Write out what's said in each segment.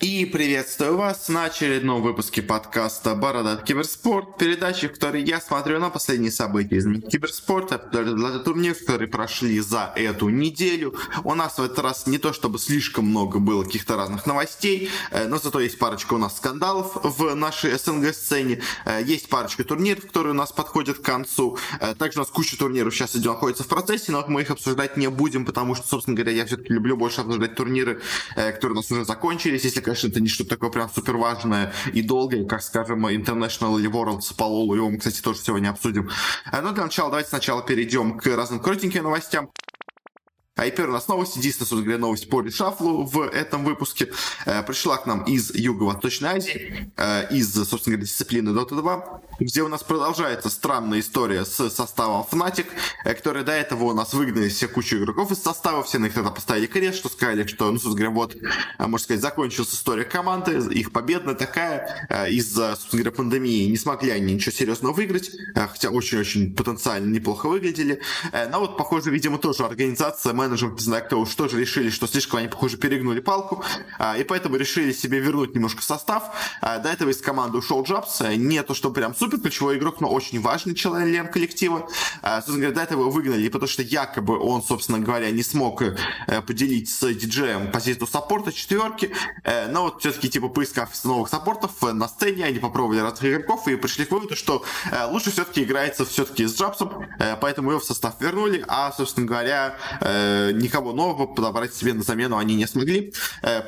И приветствую вас на очередном выпуске подкаста «Бородат Киберспорт», передачи, в которой я смотрю на последние события из киберспорта, турниров, которые прошли за эту неделю. У нас в этот раз не то чтобы слишком много было каких-то разных новостей, э, но зато есть парочка у нас скандалов в нашей СНГ-сцене, э, есть парочка турниров, которые у нас подходят к концу, э, также у нас куча турниров сейчас идет, находится в процессе, но мы их обсуждать не будем, потому что, собственно говоря, я все-таки люблю больше обсуждать турниры, которые у нас уже закончились, если конечно, это не что-то такое прям супер важное и долгое, как, скажем, International или Worlds по Лолу, его мы, кстати, тоже сегодня обсудим. Э, но для начала давайте сначала перейдем к разным коротеньким новостям. А и первая у нас новость, единственная, собственно говоря, новость по решафлу в этом выпуске. Э, пришла к нам из Юго-Восточной Азии, э, из, собственно говоря, дисциплины Dota 2, где у нас продолжается странная история с составом Fnatic, э, которые до этого у нас выгнали все кучу игроков из состава, все на них тогда поставили крест, что сказали, что, ну, собственно говоря, вот, э, можно сказать, закончилась история команды, их победная такая, э, из-за, собственно говоря, пандемии не смогли они ничего серьезного выиграть, э, хотя очень-очень потенциально неплохо выглядели. Э, но вот, похоже, видимо, тоже организация менеджмент, не знаю кто уж тоже решили, что слишком они, похоже, перегнули палку, а, и поэтому решили себе вернуть немножко состав. А, до этого из команды ушел Джабс, не то, что прям супер ключевой игрок, но очень важный член коллектива. А, собственно говоря, до этого его выгнали, потому что якобы он, собственно говоря, не смог э, поделить с диджеем позицию саппорта четверки, э, но вот все-таки, типа, поискав новых саппортов э, на сцене, они попробовали разных игроков и пришли к выводу, что лучше все-таки играется все-таки с Джабсом, поэтому его в состав вернули, а, собственно говоря, никого нового подобрать себе на замену они не смогли.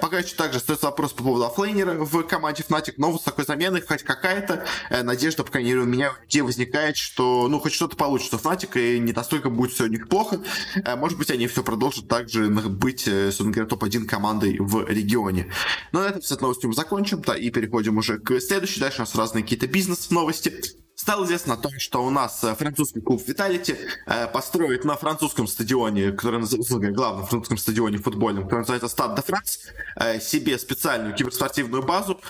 Пока еще также остается вопрос по поводу оффлейнера в команде Fnatic, но вот с такой заменой хоть какая-то надежда, по крайней мере, у меня где возникает, что ну хоть что-то получится у Fnatic, и не настолько будет все у них плохо. Э, может быть, они все продолжат также быть, собственно говоря, топ-1 командой в регионе. Но на этом с новостью мы закончим, да, и переходим уже к следующей. Дальше у нас разные какие-то бизнес-новости. Стало известно о том, что у нас э, французский клуб Vitality э, построит на французском стадионе, который называется, главном французском стадионе футбольном, который называется Стад де Франс, э, себе специальную киберспортивную базу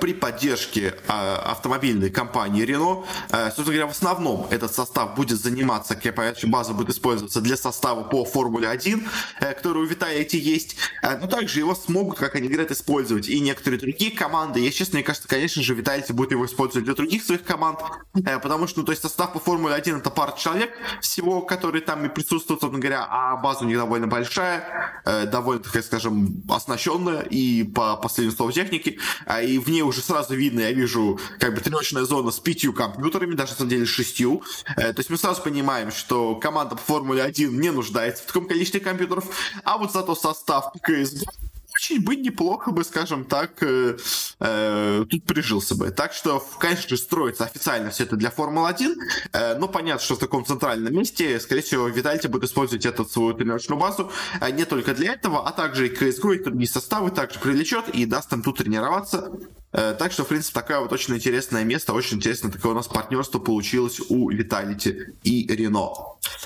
при поддержке автомобильной компании Renault. Собственно говоря, в основном этот состав будет заниматься, как я понимаю, база будет использоваться для состава по Формуле 1, э, который у Vitality есть, но также его смогут, как они говорят, использовать и некоторые другие команды. Если честно, мне кажется, конечно же, Vitality будет его использовать для других своих команд, потому что, ну, то есть состав по Формуле 1 это пара человек всего, которые там и присутствуют, собственно говоря, а база у них довольно большая, э, довольно, так скажем, оснащенная и по последнему слову техники, а и в ней уже сразу видно, я вижу, как бы тренировочная зона с пятью компьютерами, даже на самом деле шестью, э, то есть мы сразу понимаем, что команда по Формуле 1 не нуждается в таком количестве компьютеров, а вот зато состав КС очень бы неплохо бы, скажем так, э, э, тут прижился бы. Так что, конечно же, строится официально все это для Формулы-1, э, но понятно, что в таком центральном месте, скорее всего, Витальти будет использовать эту свою тренировочную базу э, не только для этого, а также и CSGO, и другие составы также привлечет и даст им тут тренироваться. Э, так что, в принципе, такое вот очень интересное место, очень интересно такое у нас партнерство получилось у Vitality и Рено.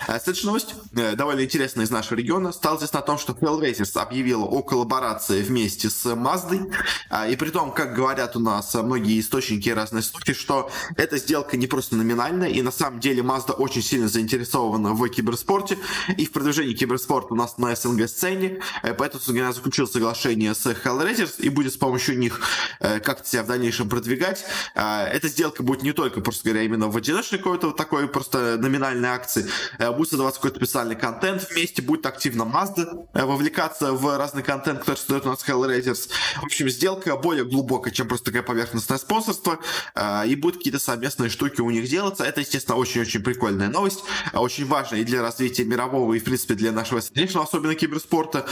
Э, следующая новость, э, довольно интересная из нашего региона. Стало известно о том, что Hellraisers объявила о коллаборации вместе с Маздой. И при том, как говорят у нас многие источники разные слухи, что эта сделка не просто номинальная, и на самом деле Mazda очень сильно заинтересована в киберспорте и в продвижении киберспорта у нас на СНГ-сцене. Поэтому я заключил соглашение с Hellraisers и будет с помощью них как как себя в дальнейшем продвигать. А, эта сделка будет не только, просто говоря, именно в одиночной какой-то вот такой просто номинальной акции. Э, будет создаваться какой-то специальный контент вместе, будет активно Mazda э, вовлекаться в разный контент, который создает у нас Hellraisers. В общем, сделка более глубокая, чем просто такое поверхностное спонсорство, э, и будут какие-то совместные штуки у них делаться. Это, естественно, очень-очень прикольная новость, очень важная и для развития мирового, и, в принципе, для нашего сегодняшнего, особенно киберспорта,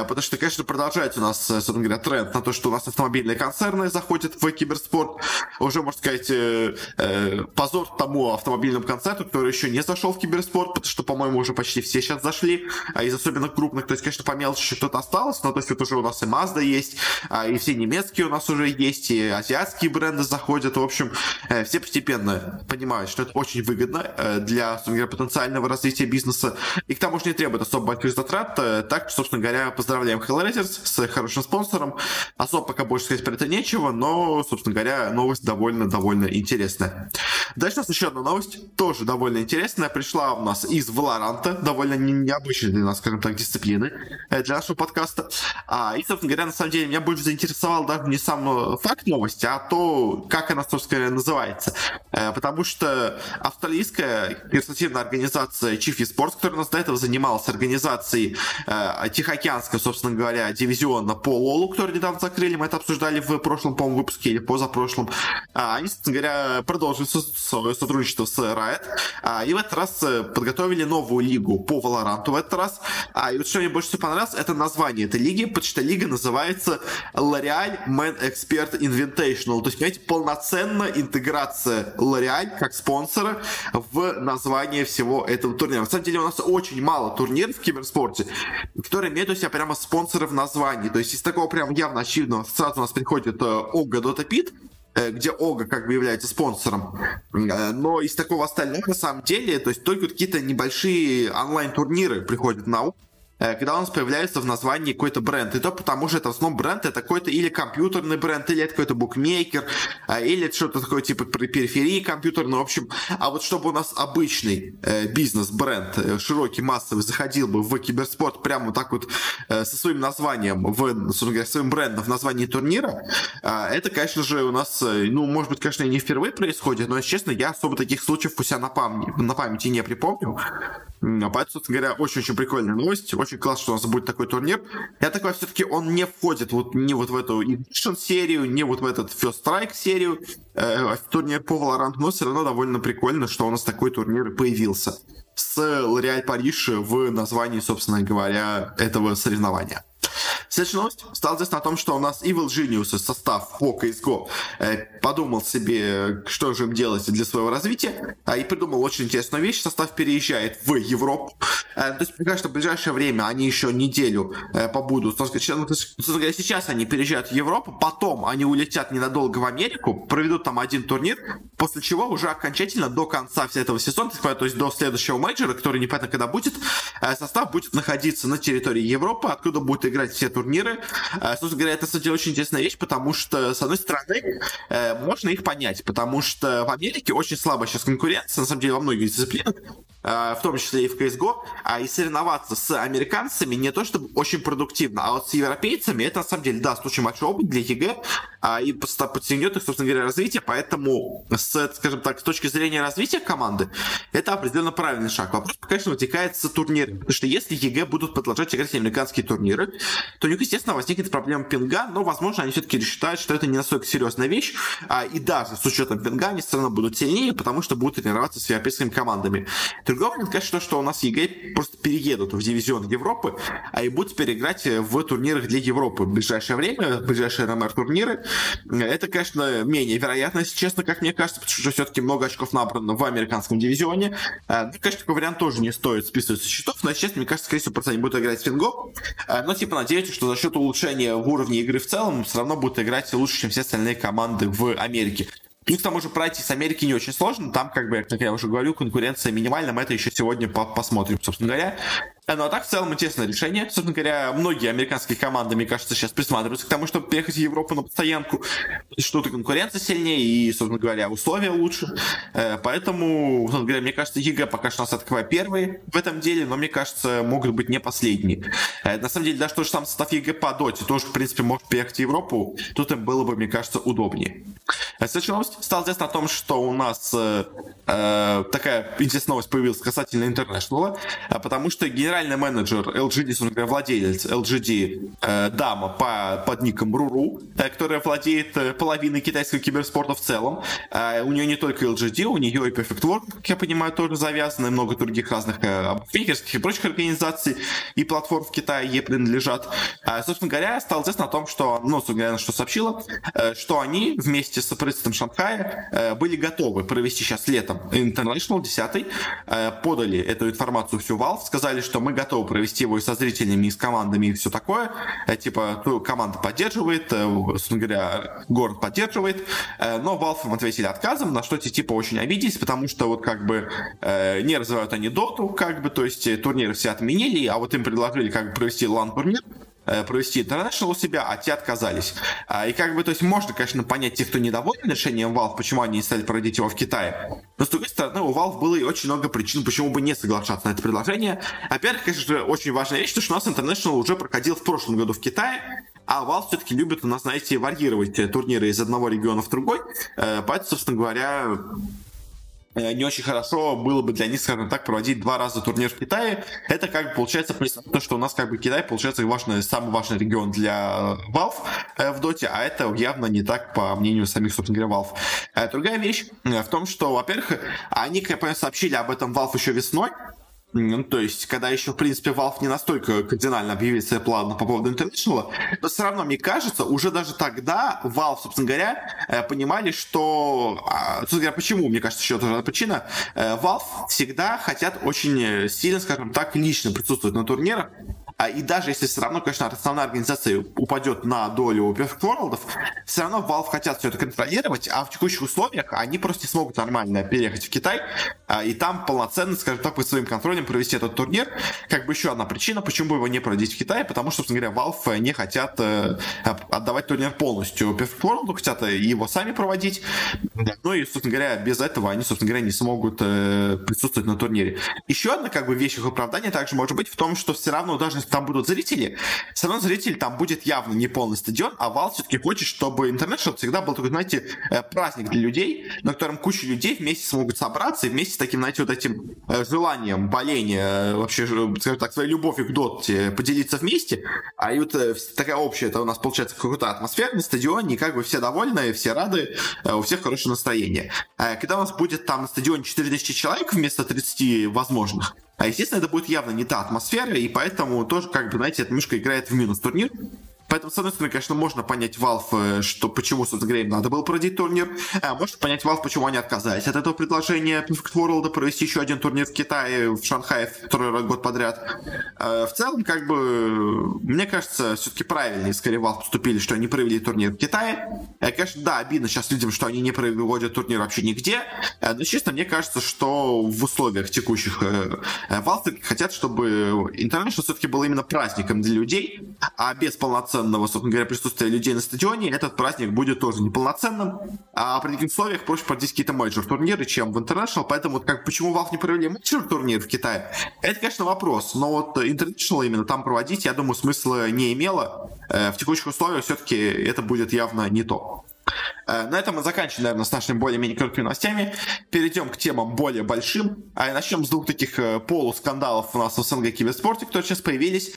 потому что, конечно, продолжается у нас, собственно говоря, тренд на то, что у нас автомобильные концерны заходит в киберспорт. Уже, можно сказать, э, э, позор тому автомобильному концерту, который еще не зашел в киберспорт, потому что, по-моему, уже почти все сейчас зашли, а из особенно крупных, то есть, конечно, по мелочи еще кто-то осталось, но то есть вот уже у нас и Mazda есть, а, и все немецкие у нас уже есть, и азиатские бренды заходят, в общем, э, все постепенно понимают, что это очень выгодно э, для, собственно говоря, потенциального развития бизнеса, и к тому же не требует особо больших затрат, э, так, собственно говоря, поздравляем Hellraisers с хорошим спонсором, особо пока больше сказать про это нечего, но, собственно говоря, новость довольно-довольно интересная. Дальше у нас еще одна новость, тоже довольно интересная, пришла у нас из Valorant, довольно необычной для нас, скажем так, дисциплины э, для нашего подкаста. А, и, собственно говоря, на самом деле, меня больше заинтересовал даже не сам э, факт новости, а то, как она, собственно говоря, называется. Э, потому что австралийская киберспортивная организация Chief Esports, которая у нас до этого занималась организацией Тихоокеанского, собственно говоря, дивизиона по Лолу, который недавно закрыли, мы это обсуждали в прошлом, по-моему, выпуске или позапрошлом, а, они, собственно говоря, продолжили свое сотрудничество с Riot, а, и в этот раз э, подготовили новую лигу по Valorant в этот раз. А, и вот что мне больше всего понравилось, это название этой лиги, потому что лига называется L'Oreal Man Expert Invitational. То есть, понимаете, полноценная интеграция L'Oreal как спонсора в название всего этого турнира. На самом деле у нас очень мало турниров в киберспорте, которые имеют у себя прямо спонсоры в названии. То есть из такого прям явно очевидного сразу у нас приходит Ога Dota Pit, Э, где Ога как бы является спонсором. Э, но из такого остального, на самом деле, то есть только какие-то небольшие онлайн-турниры приходят на ум. Э, когда у нас появляется в названии какой-то бренд. И то потому что это в основном бренд, это какой-то или компьютерный бренд, или это какой-то букмекер, э, или что-то такое типа периферии компьютерной. В общем, а вот чтобы у нас обычный э, бизнес-бренд, широкий, массовый, заходил бы в киберспорт прямо вот так вот со своим названием, в, говоря, своим брендом в названии турнира, это, конечно же, у нас, ну, может быть, конечно, и не впервые происходит, но, если честно, я особо таких случаев у себя на, пам- на памяти не припомню. Поэтому, собственно говоря, очень-очень прикольная новость, очень очень классно, что у нас будет такой турнир. Я такой все-таки он не входит вот не вот в эту Edition серию, не вот в этот First Strike серию, э, турнир по Valorant, но все равно довольно прикольно, что у нас такой турнир появился с L'Oréal Париж в названии, собственно говоря, этого соревнования. Следующая новость стала известна о том, что у нас Evil Genius состав по CSGO э, подумал себе, что же им делать для своего развития, э, и придумал очень интересную вещь. Состав переезжает в Европу. Э, то есть, пока что в ближайшее время они еще неделю э, побудут. Сейчас они переезжают в Европу, потом они улетят ненадолго в Америку, проведут там один турнир, после чего уже окончательно до конца всего этого сезона, то есть до следующего мейджора, который непонятно когда будет, э, состав будет находиться на территории Европы, откуда будут играть все турниры. Э, собственно говоря, это, кстати, очень интересная вещь, потому что, с одной стороны, э, можно их понять, потому что в Америке очень слабая сейчас конкуренция, на самом деле, во многих дисциплинах, в том числе и в CSGO, а и соревноваться с американцами не то чтобы очень продуктивно, а вот с европейцами это, на самом деле, даст очень большой опыт для EG, а, и подстегнет их, собственно говоря, развитие, поэтому, с, скажем так, с точки зрения развития команды, это определенно правильный шаг. Вопрос, конечно, вытекает с турнирами, потому что если EG будут продолжать играть американские турниры, то у них, естественно, возникнет проблема пинга, но, возможно, они все-таки считают, что это не настолько серьезная вещь, а, и даже с учетом пинга они все равно будут сильнее, потому что будут тренироваться с европейскими командами. Другой момент, конечно, то, что у нас EG просто переедут в дивизион Европы, а и будут теперь играть в турнирах для Европы в ближайшее время, в ближайшие RMR-турниры. Это, конечно, менее вероятно, если честно, как мне кажется, потому что все-таки много очков набрано в американском дивизионе. Ну, конечно, такой вариант тоже не стоит списывать со счетов, но, честно, мне кажется, скорее всего, просто они будут играть с пингом. Но, типа, надеюсь, что за счет улучшения в уровне игры в целом все равно будут играть лучше, чем все остальные команды в Америке. И к тому же пройти с Америки не очень сложно. Там, как бы, как я уже говорю, конкуренция минимальна. Мы это еще сегодня по посмотрим, собственно говоря. Ну а так, в целом, интересное решение. Собственно говоря, многие американские команды, мне кажется, сейчас присматриваются к тому, чтобы переехать в Европу на постоянку. Что-то конкуренция сильнее и, собственно говоря, условия лучше. Э, поэтому, собственно говоря, мне кажется, EG пока что у нас открывает первые в этом деле, но, мне кажется, могут быть не последние. Э, на самом деле, даже тот же сам состав EG по Dota тоже, в принципе, может переехать в Европу. Тут им было бы, мне кажется, удобнее. Э, следующая новость стала известна о том, что у нас э, такая интересная новость появилась касательно International, потому что генеральный генеральный менеджер LGD, владелец LGD, э, дама по, под ником Руру, э, которая владеет э, половиной китайского киберспорта в целом. Э, у нее не только LGD, у нее и Perfect Work, как я понимаю, тоже завязаны, много других разных э, и прочих организаций и платформ в Китае ей принадлежат. Э, собственно говоря, стало известно о том, что, ну, собственно говоря, что сообщила, э, что они вместе с правительством Шанхая э, были готовы провести сейчас летом International 10, э, подали эту информацию всю Valve, сказали, что мы готовы провести его и со зрителями, и с командами, и все такое. Э, типа, ну, команда поддерживает, э, собственно говоря, город поддерживает, э, но Valve им ответили отказом, на что те типа очень обиделись, потому что вот как бы не развивают они доту, как бы, то есть турниры все отменили, а вот им предложили как бы провести лан-турнир, провести International у себя, а те отказались. А, и как бы, то есть можно, конечно, понять тех, кто недоволен решением Valve, почему они не стали проводить его в Китае. Но, с другой стороны, у Valve было и очень много причин, почему бы не соглашаться на это предложение. Во-первых, конечно очень важная вещь, что у нас International уже проходил в прошлом году в Китае, а Valve все-таки любит у нас, знаете, варьировать турниры из одного региона в другой. Э, поэтому, собственно говоря, Э, не очень хорошо было бы для них, скажем так, проводить два раза турнир в Китае. Это как бы получается то, что у нас как бы Китай получается важный, самый важный регион для Valve э, в Доте, а это явно не так, по мнению самих, собственно говоря, Valve. Э, другая вещь в том, что, во-первых, они, как я понял, сообщили об этом Valve еще весной, ну, то есть, когда еще, в принципе, Valve не настолько кардинально объявили свои планы по поводу International, но все равно, мне кажется, уже даже тогда Valve, собственно говоря, э, понимали, что... А, собственно говоря, почему, мне кажется, еще тоже причина. Э, Valve всегда хотят очень сильно, скажем так, лично присутствовать на турнирах, а, и даже если все равно, конечно, основная организация упадет на долю Perfect World, все равно Valve хотят все это контролировать, а в текущих условиях они просто не смогут нормально переехать в Китай а, и там полноценно, скажем так, под своим контролем провести этот турнир. Как бы еще одна причина, почему бы его не проводить в Китае, потому что, собственно говоря, Valve не хотят э, отдавать турнир полностью Perfect World, хотят его сами проводить. Ну и, собственно говоря, без этого они, собственно говоря, не смогут э, присутствовать на турнире. Еще одна как бы вещь их оправдания также может быть в том, что все равно даже там будут зрители, все равно зритель там будет явно не полный стадион, а Вал все-таки хочет, чтобы интернет-шоу всегда был такой, знаете, э, праздник для людей, на котором куча людей вместе смогут собраться и вместе с таким, знаете, вот этим э, желанием, боления, э, вообще, скажем так, своей любовью к доте поделиться вместе, а и вот такая общая, это у нас получается какая-то атмосфера на стадионе, и как бы все довольны, все рады, у всех хорошее настроение. Когда у нас будет там на стадионе 4000 человек вместо 30 возможных, а, естественно, это будет явно не та атмосфера, и поэтому тоже, как бы, знаете, эта мышка играет в минус турнир. Поэтому, с одной стороны, конечно, можно понять Valve, э, что почему, собственно говоря, им надо было проводить турнир. А можно понять Valve, почему они отказались от этого предложения Perfect World провести еще один турнир в Китае, в Шанхае второй год подряд. А, в целом, как бы, мне кажется, все-таки правильнее скорее Valve поступили, что они провели турнир в Китае. Э, конечно, да, обидно сейчас людям, что они не проводят турнир вообще нигде. Но, честно, мне кажется, что в условиях текущих Valve хотят, чтобы International все-таки был именно праздником для людей, а без полноценного полноценного, собственно говоря, присутствия людей на стадионе, этот праздник будет тоже неполноценным. А при таких условиях проще проводить какие-то мейджор турниры, чем International. Поэтому вот как почему Valve не провели мейджор турнир в Китае, это, конечно, вопрос. Но вот International именно там проводить, я думаю, смысла не имело. Э, в текущих условиях все-таки это будет явно не то. Э, на этом мы заканчиваем, наверное, с нашими более-менее короткими новостями. Перейдем к темам более большим. А начнем с двух таких э, полускандалов у нас в СНГ киберспорте, которые сейчас появились.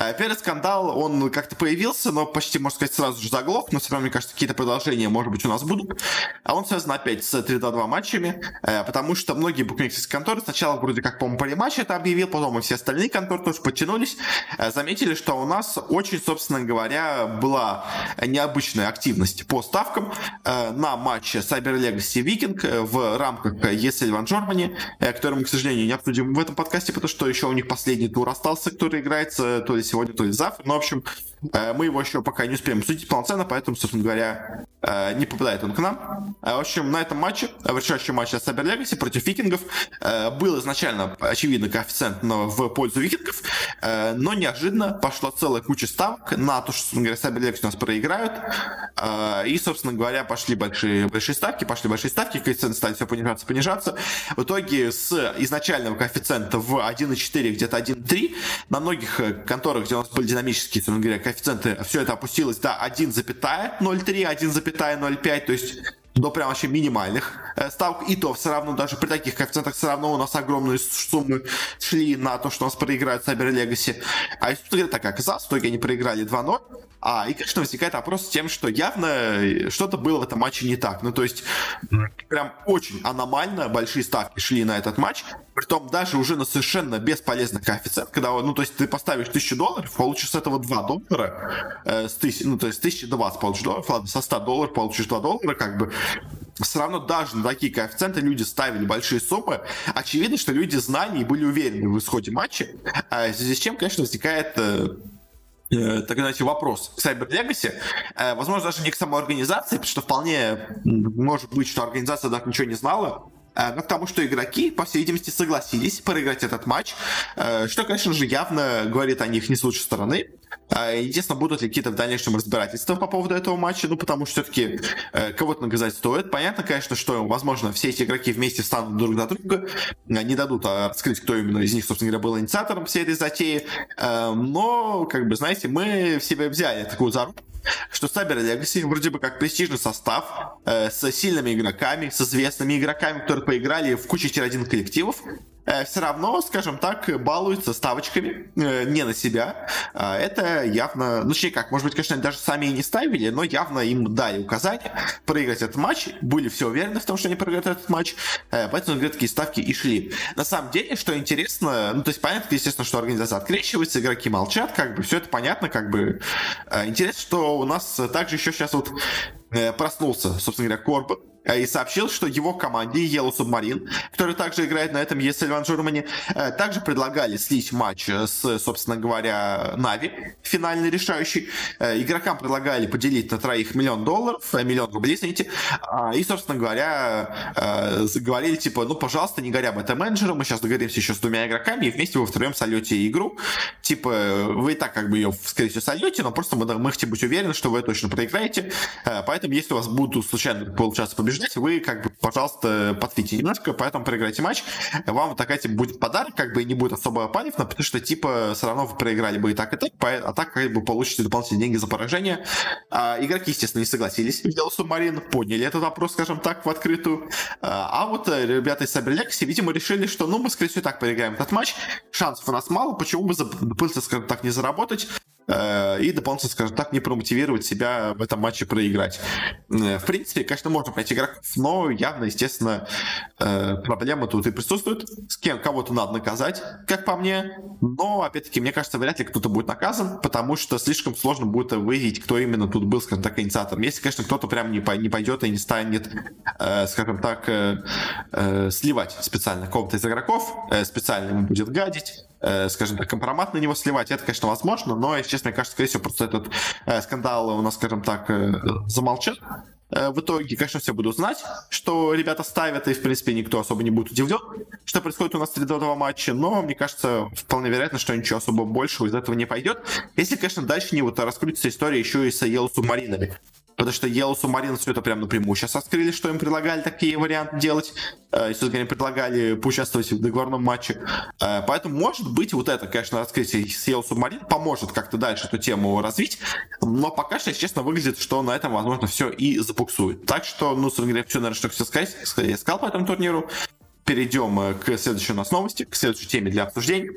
Э, первый скандал, он как-то появился, но почти, можно сказать, сразу же заглох, но все равно, мне кажется, какие-то продолжения, может быть, у нас будут. А он связан опять с 3-2 матчами, э, потому что многие букмекерские конторы сначала вроде как, по-моему, полиматч это объявил, потом и все остальные конторы тоже подтянулись, э, заметили, что у нас очень, собственно говоря, была необычная активность по ставкам на матче Cyber Legacy Viking в рамках ESL One Germany, который мы, к сожалению, не обсудим в этом подкасте, потому что еще у них последний тур остался, который играется то ли сегодня, то ли завтра. Ну, в общем, э, мы его еще пока не успеем судить полноценно, поэтому, собственно говоря, э, не попадает он к нам. Э, в общем, на этом матче, в решающем матче Cyber Legacy против викингов, был изначально, очевидно, коэффициент в пользу викингов, но неожиданно пошла целая куча ставок на то, что, собственно говоря, Cyber Legacy у нас проиграют. И, собственно говоря, пошли большие, большие ставки, пошли большие ставки, коэффициенты стали все понижаться, понижаться. В итоге с изначального коэффициента в 1,4, где-то 1,3 на многих конторах которых, где у нас были динамические, собственно говоря, коэффициенты, все это опустилось до 1,03, 1,05, то есть до прям вообще минимальных э, ставок. И то все равно, даже при таких коэффициентах, все равно у нас огромные суммы шли на то, что у нас проиграют Cyber Legacy. А если говоря, так оказалось, в итоге они проиграли 2-0. А, и, конечно, возникает вопрос с тем, что явно что-то было в этом матче не так. Ну, то есть, прям очень аномально большие ставки шли на этот матч. Притом даже уже на совершенно бесполезный коэффициент, когда, ну, то есть, ты поставишь 1000 долларов, получишь с этого 2 доллара, э, с тысяч, ну, то есть, 1020 получишь долларов, ладно, со 100 долларов получишь 2 доллара, как бы, все равно даже на такие коэффициенты люди ставили большие суммы. Очевидно, что люди знали и были уверены в исходе матча, а в связи с чем, конечно, возникает э, так знаете, вопрос к Cyber Legacy. Э, возможно, даже не к самой организации, потому что вполне может быть, что организация даже ничего не знала э, но к тому, что игроки, по всей видимости, согласились проиграть этот матч, что, конечно же, явно говорит о них не с лучшей стороны. Естественно, будут ли какие-то в дальнейшем разбирательства по поводу этого матча, ну, потому что все-таки кого-то наказать стоит. Понятно, конечно, что, возможно, все эти игроки вместе встанут друг на друга, не дадут раскрыть, кто именно из них, собственно говоря, был инициатором всей этой затеи. Но, как бы, знаете, мы в себя взяли такую зарубку, что Cyber Legacy вроде бы как престижный состав э, с сильными игроками, с известными игроками, которые поиграли в кучу тир-1 коллективов, э, все равно, скажем так, балуются ставочками э, не на себя. Э, это явно, ну, точнее как, может быть, конечно, даже сами и не ставили, но явно им дали указание проиграть этот матч, были все уверены в том, что они проиграют этот матч, э, поэтому говорят, такие ставки и шли. На самом деле, что интересно, ну, то есть понятно, естественно, что организация открещивается, игроки молчат, как бы все это понятно, как бы э, интересно, что у нас также еще сейчас вот э, проснулся, собственно говоря, Корбан, Э, и сообщил, что его команде Yellow Submarine, который также играет на этом ESL One Germany, э, также предлагали слить матч с, собственно говоря, Нави, финальный решающий. Э, игрокам предлагали поделить на троих миллион долларов, миллион рублей, извините, а, и, собственно говоря, говорили, типа, ну, пожалуйста, не горя это менеджером, мы сейчас договоримся еще с двумя игроками, и вместе вы втроем сольете игру. Типа, вы и так как бы ее, скорее всего, сольете, но просто мы, мы хотим быть уверены, что вы точно проиграете, поэтому если у вас будут случайно получаться побеждать, побеждать, вы, как бы, пожалуйста, подфите немножко, поэтому проиграйте матч. Вам такая, типа, будет подарок, как бы, и не будет особо панифно, потому что, типа, все равно вы проиграли бы и так, и так, а так, как бы, получите дополнительные деньги за поражение. А, игроки, естественно, не согласились в дело Субмарин, подняли этот вопрос, скажем так, в открытую. А, а вот э, ребята из Legacy, видимо, решили, что, ну, мы, скорее всего, так проиграем этот матч, шансов у нас мало, почему бы дополнительно, скажем так, не заработать, и дополнительно, скажем так, не промотивировать себя в этом матче проиграть. Э, в принципе, конечно, можно пройти игроков, но явно, естественно, э, проблема тут и присутствует. С кем кого-то надо наказать, как по мне. Но, опять-таки, мне кажется, вряд ли кто-то будет наказан, потому что слишком сложно будет выявить, кто именно тут был, скажем так, инициатором. Если, конечно, кто-то прям не, пойдет и не станет, э, скажем так, э, э, сливать специально кого-то из игроков, э, специально ему будет гадить, э, скажем так, компромат на него сливать, это, конечно, возможно, но, если честно, мне кажется, скорее всего, просто этот э, скандал у нас, скажем так, э, замолчат. Э, в итоге, конечно, все будут знать, что ребята ставят, и, в принципе, никто особо не будет удивлен, что происходит у нас 3 2 матча, но, мне кажется, вполне вероятно, что ничего особо большего из этого не пойдет. Если, конечно, дальше не вот раскрутится история еще и с Yellow субмаринами. Потому что Yellow Submarine все это прям напрямую сейчас открыли, что им предлагали такие варианты делать. Э, они предлагали поучаствовать в договорном матче. Э, поэтому, может быть, вот это, конечно, раскрытие с Yellow Submarine поможет как-то дальше эту тему развить. Но пока что, если честно, выглядит, что на этом, возможно, все и запуксует. Так что, ну, говоря, все, наверное, что все сказать, я сказал по этому турниру. Перейдем э, к следующей у нас новости, к следующей теме для обсуждения.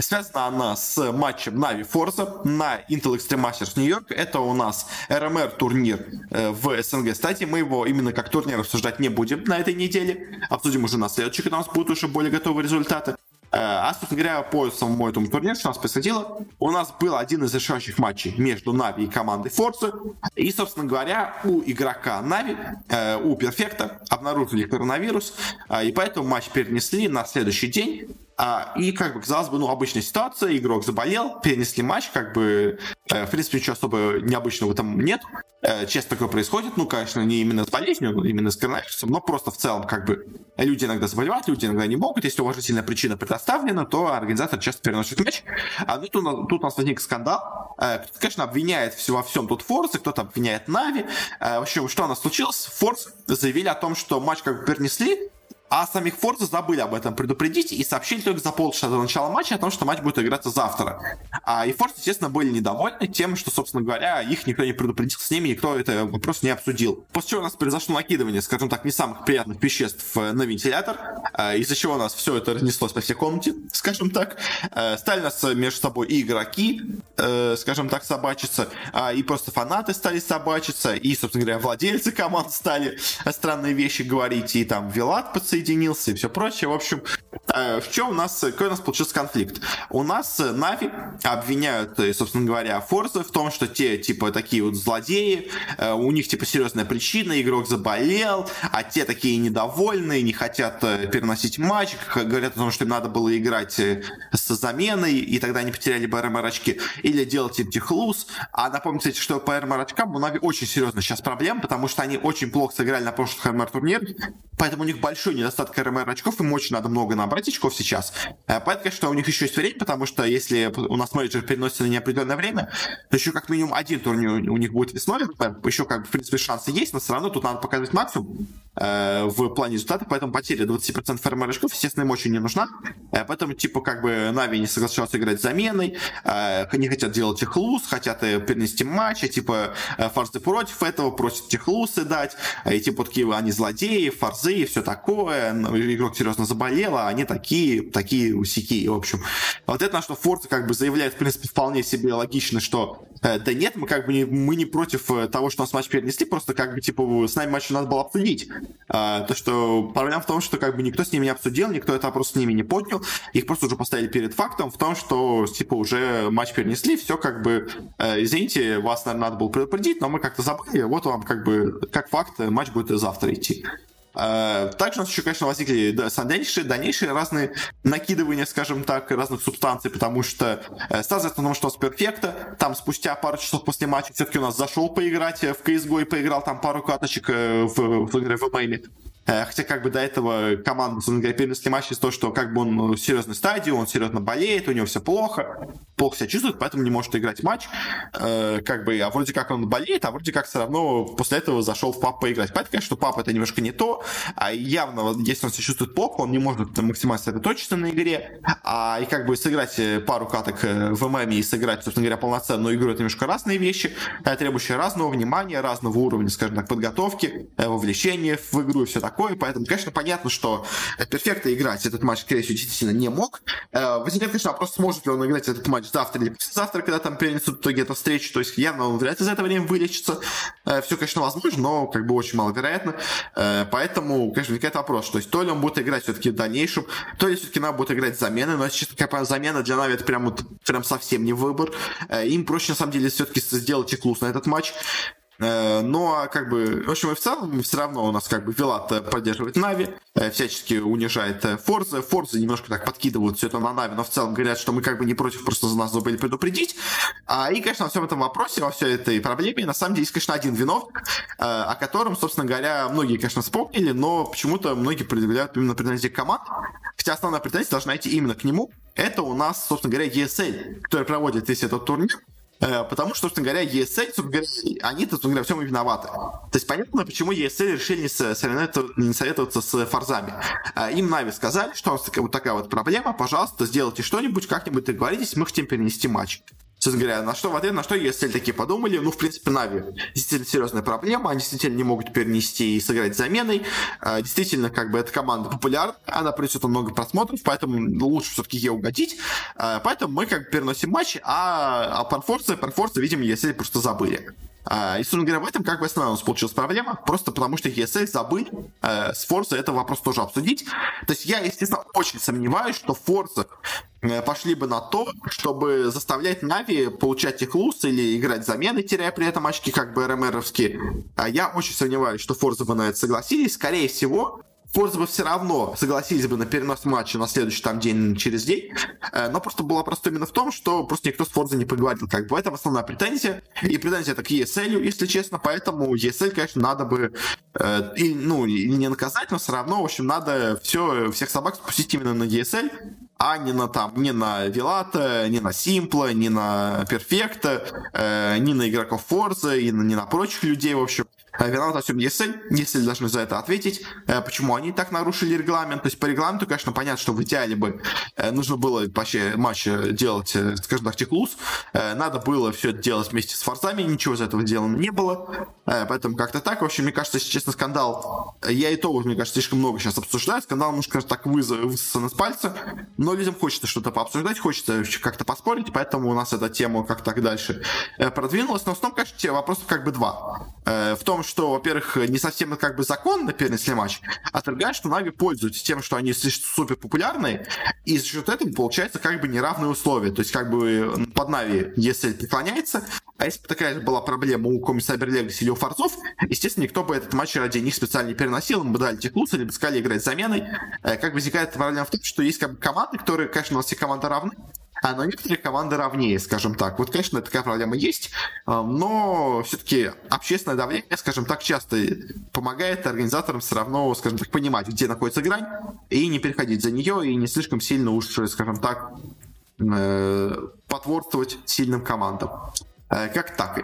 Связана она с матчем Нави Forza на Intel Extreme Masters York. Это у нас RMR турнир э, в СНГ. Кстати, мы его именно как турнир обсуждать не будем на этой неделе. Обсудим уже на следующий, когда у нас будут уже более готовые результаты. Э, а, собственно говоря, по самому этому турниру, что у нас происходило, у нас был один из решающих матчей между Нави и командой Forza. И, собственно говоря, у игрока Нави, э, у Перфекта, обнаружили коронавирус, и поэтому матч перенесли на следующий день. А, и, как бы, казалось бы, ну, обычная ситуация, игрок заболел, перенесли матч, как бы, э, в принципе, ничего особо необычного этом нет. Э, часто такое происходит, ну, конечно, не именно с болезнью, именно с коронавирусом, но просто в целом, как бы, люди иногда заболевают, люди иногда не могут, если уважительная причина предоставлена, то организатор часто переносит матч. А тут, тут у нас возник скандал. Э, кто-то, конечно, обвиняет все во всем тут Форса, кто-то обвиняет Нави. В общем, что у нас случилось? Форс заявили о том, что матч как бы перенесли, а самих Форза забыли об этом предупредить и сообщили только за полчаса до начала матча о том, что матч будет играться завтра. А, и Форс, естественно, были недовольны тем, что, собственно говоря, их никто не предупредил, с ними никто это вопрос не обсудил. После чего у нас произошло накидывание, скажем так, не самых приятных веществ э, на вентилятор, а, из-за чего у нас все это разнеслось по всей комнате, скажем так. А, стали нас между собой и игроки, э, скажем так, собачиться, а, и просто фанаты стали собачиться, и, собственно говоря, владельцы команд стали странные вещи говорить, и там Вилат подсоединился присоединился и все прочее. В общем, в чем у нас, какой у нас получился конфликт? У нас Нави обвиняют, собственно говоря, Форза в том, что те, типа, такие вот злодеи, у них, типа, серьезная причина, игрок заболел, а те такие недовольные, не хотят переносить матч, говорят о том, что им надо было играть с заменой, и тогда они потеряли бы РМР очки, или делать им техлуз. А напомню, что по РМР очкам у Нави очень серьезно сейчас проблем, потому что они очень плохо сыграли на прошлых РМР турнирах, поэтому у них большой недостаток РМР очков, им очень надо много набрать очков сейчас. Э, поэтому, конечно, у них еще есть время, потому что если у нас менеджер переносится на неопределенное время, то еще как минимум один турнир у них будет весной, еще как бы, в принципе, шансы есть, но все равно тут надо показывать максимум в плане результата, поэтому потеря 20% РМР очков, естественно, им очень не нужна. Э, поэтому, типа, как бы Нави не соглашался играть заменой, э, не хотят делать их луз, хотят э, перенести матч, типа, э, фарзы против этого, просят техлусы дать, и типа такие они злодеи, фарзы и все такое, игрок серьезно заболел, а они такие, такие усики, в общем. Вот это на что Форца как бы заявляет, в принципе, вполне себе логично, что э, да нет, мы как бы не, мы не против э, того, что нас матч перенесли, просто как бы типа с нами матч надо было обсудить. А, то, что проблема в том, что как бы никто с ними не обсудил, никто это просто с ними не поднял, их просто уже поставили перед фактом в том, что типа уже матч перенесли, все как бы, э, извините, вас, наверное, надо было предупредить, но мы как-то забыли, вот вам как бы, как факт, матч будет завтра идти. Э, также у нас еще, конечно, возникли дальнейшие, дальнейшие разные накидывания, скажем так, разных субстанций, потому что э, сказать о том, что у нас перфекта, там спустя пару часов после матча все-таки у нас зашел поиграть в CSGO и поиграл там пару каточек в, в игре в мейле. Э, хотя как бы до этого команда, собственно говоря, перенесли матч из того, что как бы он в серьезной стадии, он серьезно болеет, у него все плохо, плохо себя чувствует, поэтому не может играть матч. Э, как бы, а вроде как он болеет, а вроде как все равно после этого зашел в пап поиграть. Понятно, конечно, что пап это немножко не то, а явно, если он себя чувствует плохо, он не может максимально сосредоточиться на игре, а и как бы сыграть э, пару каток в ММ и сыграть, собственно говоря, полноценную игру, это немножко разные вещи, требующие разного внимания, разного уровня, скажем так, подготовки, вовлечения в игру и все такое поэтому, конечно, понятно, что перфекто играть этот матч, скорее всего, действительно не мог. Э, возникает, конечно, вопрос, сможет ли он играть этот матч завтра или завтра, когда там перенесут в итоге эту встречу, то есть явно он вряд ли за это время вылечится. Э, Все, конечно, возможно, но как бы очень маловероятно. Э, поэтому, конечно, возникает вопрос, то есть то ли он будет играть все-таки в дальнейшем, то ли все-таки надо будет играть замены, но, честно, какая замена для Нави это прям, вот, прям совсем не выбор. Им проще, на самом деле, все-таки сделать эклус на этот матч. Э, ну, а как бы, в общем, и в целом все равно у нас как бы Вилат поддерживает Нави, э, всячески унижает Форза. Форза немножко так подкидывают все это на Нави, но в целом говорят, что мы как бы не против, просто за нас забыли предупредить. А, и, конечно, во всем этом вопросе, во всей этой проблеме, на самом деле, есть, конечно, один виновник, э, о котором, собственно говоря, многие, конечно, вспомнили, но почему-то многие предъявляют именно претензии команд, хотя основная претензия должна идти именно к нему. Это у нас, собственно говоря, ESL, который проводит весь этот турнир. Э, потому что, собственно говоря, ESL, собственно говоря, они-то, собственно говоря, в чем и виноваты. То есть понятно, почему ESL решили не советоваться, с форзами. Э, им Нави сказали, что у нас вот такая вот проблема, пожалуйста, сделайте что-нибудь, как-нибудь договоритесь, мы хотим перенести матч. Собственно говоря, на что в ответ, на что если такие подумали, ну, в принципе, Нави действительно серьезная проблема, они действительно не могут перенести и сыграть заменой. А, действительно, как бы эта команда популярна, она принесет много просмотров, поэтому лучше все-таки ей угодить. А, поэтому мы как бы переносим матч, а, а Панфорцы, Панфорцы, видимо, если просто забыли. А, и, собственно говоря, в этом как бы основная у нас получилась проблема, просто потому что ESL забыли э, с Forza этот вопрос тоже обсудить. То есть я, естественно, очень сомневаюсь, что Forza пошли бы на то, чтобы заставлять Нави получать их луз или играть замены, теряя при этом очки, как бы РМРовские. А я очень сомневаюсь, что Forza бы на это согласились. Скорее всего, Форза бы все равно согласились бы на перенос матча на следующий там день через день, э, но просто было просто именно в том, что просто никто с Форзой не поговорил. Как бы это основная претензия, и претензия это к ESL, если честно, поэтому ESL, конечно, надо бы, э, и, ну, не наказать, но все равно, в общем, надо все, всех собак спустить именно на ESL, а не на там, не на Вилата, не на Симпла, не на Перфекта, э, не на игроков Форза, и на, не на прочих людей, в общем. Э, виноват во всем ESL, ESL должны за это ответить, э, почему они так нарушили регламент. То есть по регламенту, конечно, понятно, что в идеале бы э, нужно было вообще матч делать, скажем так, теклуз. Надо было все это делать вместе с форзами, ничего из этого сделано не было. Поэтому как-то так. В общем, мне кажется, если честно, скандал, я и то, мне кажется, слишком много сейчас обсуждаю. Скандал, может, скажем так, высосан из пальца, но людям хочется что-то пообсуждать, хочется как-то поспорить, поэтому у нас эта тема как так дальше продвинулась. Но в том, конечно, вопросов как бы два. В том, что, во-первых, не совсем как бы закон на первенстве матч, а другая, что Нави пользуются тем, что они супер популярны, и за счет этого получается как бы неравные условия. То есть как бы под Нави, если преклоняется, а если бы такая была проблема у Cyber Legacy или у Форцов, естественно, никто бы этот матч ради них специально не переносил, им бы дали теклуса, либо сказали играть заменой. Э, как возникает проблема в том, что есть как бы команды, которые, конечно, у нас все команды равны, а но некоторые команды равнее, скажем так. Вот, конечно, такая проблема есть, э, но все-таки общественное давление, скажем так, часто помогает организаторам все равно, скажем так, понимать, где находится грань, и не переходить за нее, и не слишком сильно уж, скажем так, э, потворствовать сильным командам. Э, как так.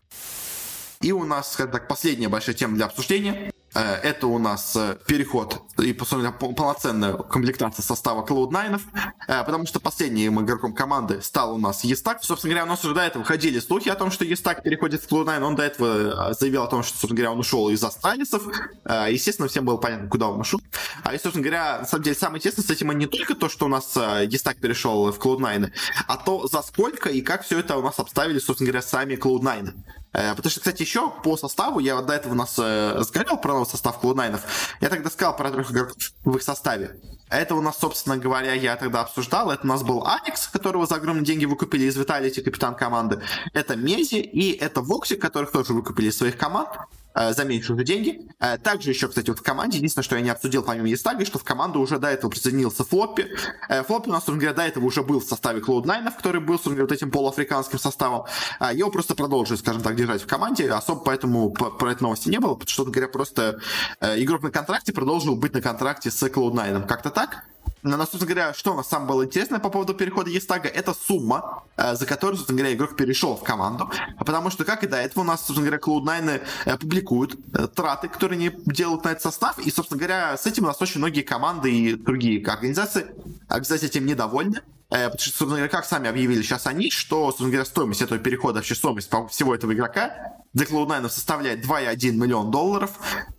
И у нас, скажем так, последняя большая тема для обсуждения. Э, это у нас э, переход и полноценная комплектация состава Cloud9, э, потому что последним игроком команды стал у нас Естак. Собственно говоря, у нас уже до этого ходили слухи о том, что Естак переходит в Cloud9. Он до этого заявил о том, что, собственно говоря, он ушел из Астралисов. Естественно, всем было понятно, куда он ушел. А и, собственно говоря, на самом деле, самое интересное с этим не только то, что у нас Естак перешел в Cloud9, а то, за сколько и как все это у нас обставили, собственно говоря, сами Cloud9. Потому что, кстати, еще по составу, я вот до этого у нас разговаривал про новый состав Cloud9, я тогда сказал про трех игроков в их составе. Это у нас, собственно говоря, я тогда обсуждал. Это у нас был Аникс, которого за огромные деньги выкупили из Vitality, капитан команды. Это mezii и это woxic, которых тоже выкупили из своих команд. Э, за меньшие деньги. Э, также еще, кстати, вот в команде, единственное, что я не обсудил помимо es3tag, что в команду уже до этого присоединился floppy. Э, floppy у нас, собственно говоря, до этого уже был в составе Cloud9, который был, собственно говоря, вот этим полуафриканским составом. Его просто продолжили, скажем так, держать в команде. Особо поэтому про это новости не было, потому что, говоря, просто игрок на контракте продолжил быть на контракте с Cloud9. Как-то так. Но, собственно говоря, что у нас самое было интересное по поводу перехода Естага, это сумма, э, за которую, собственно говоря, игрок перешел в команду. Потому что, как и до этого, у нас, собственно говоря, Cloud9 э, публикуют э, траты, которые они делают на этот состав. И, собственно говоря, с этим у нас очень многие команды и другие организации, кстати, этим недовольны. Потому что, собственно говоря, как сами объявили сейчас они, что, собственно говоря, стоимость этого перехода, вообще стоимость всего этого игрока для Cloud9 составляет 2,1 миллион долларов.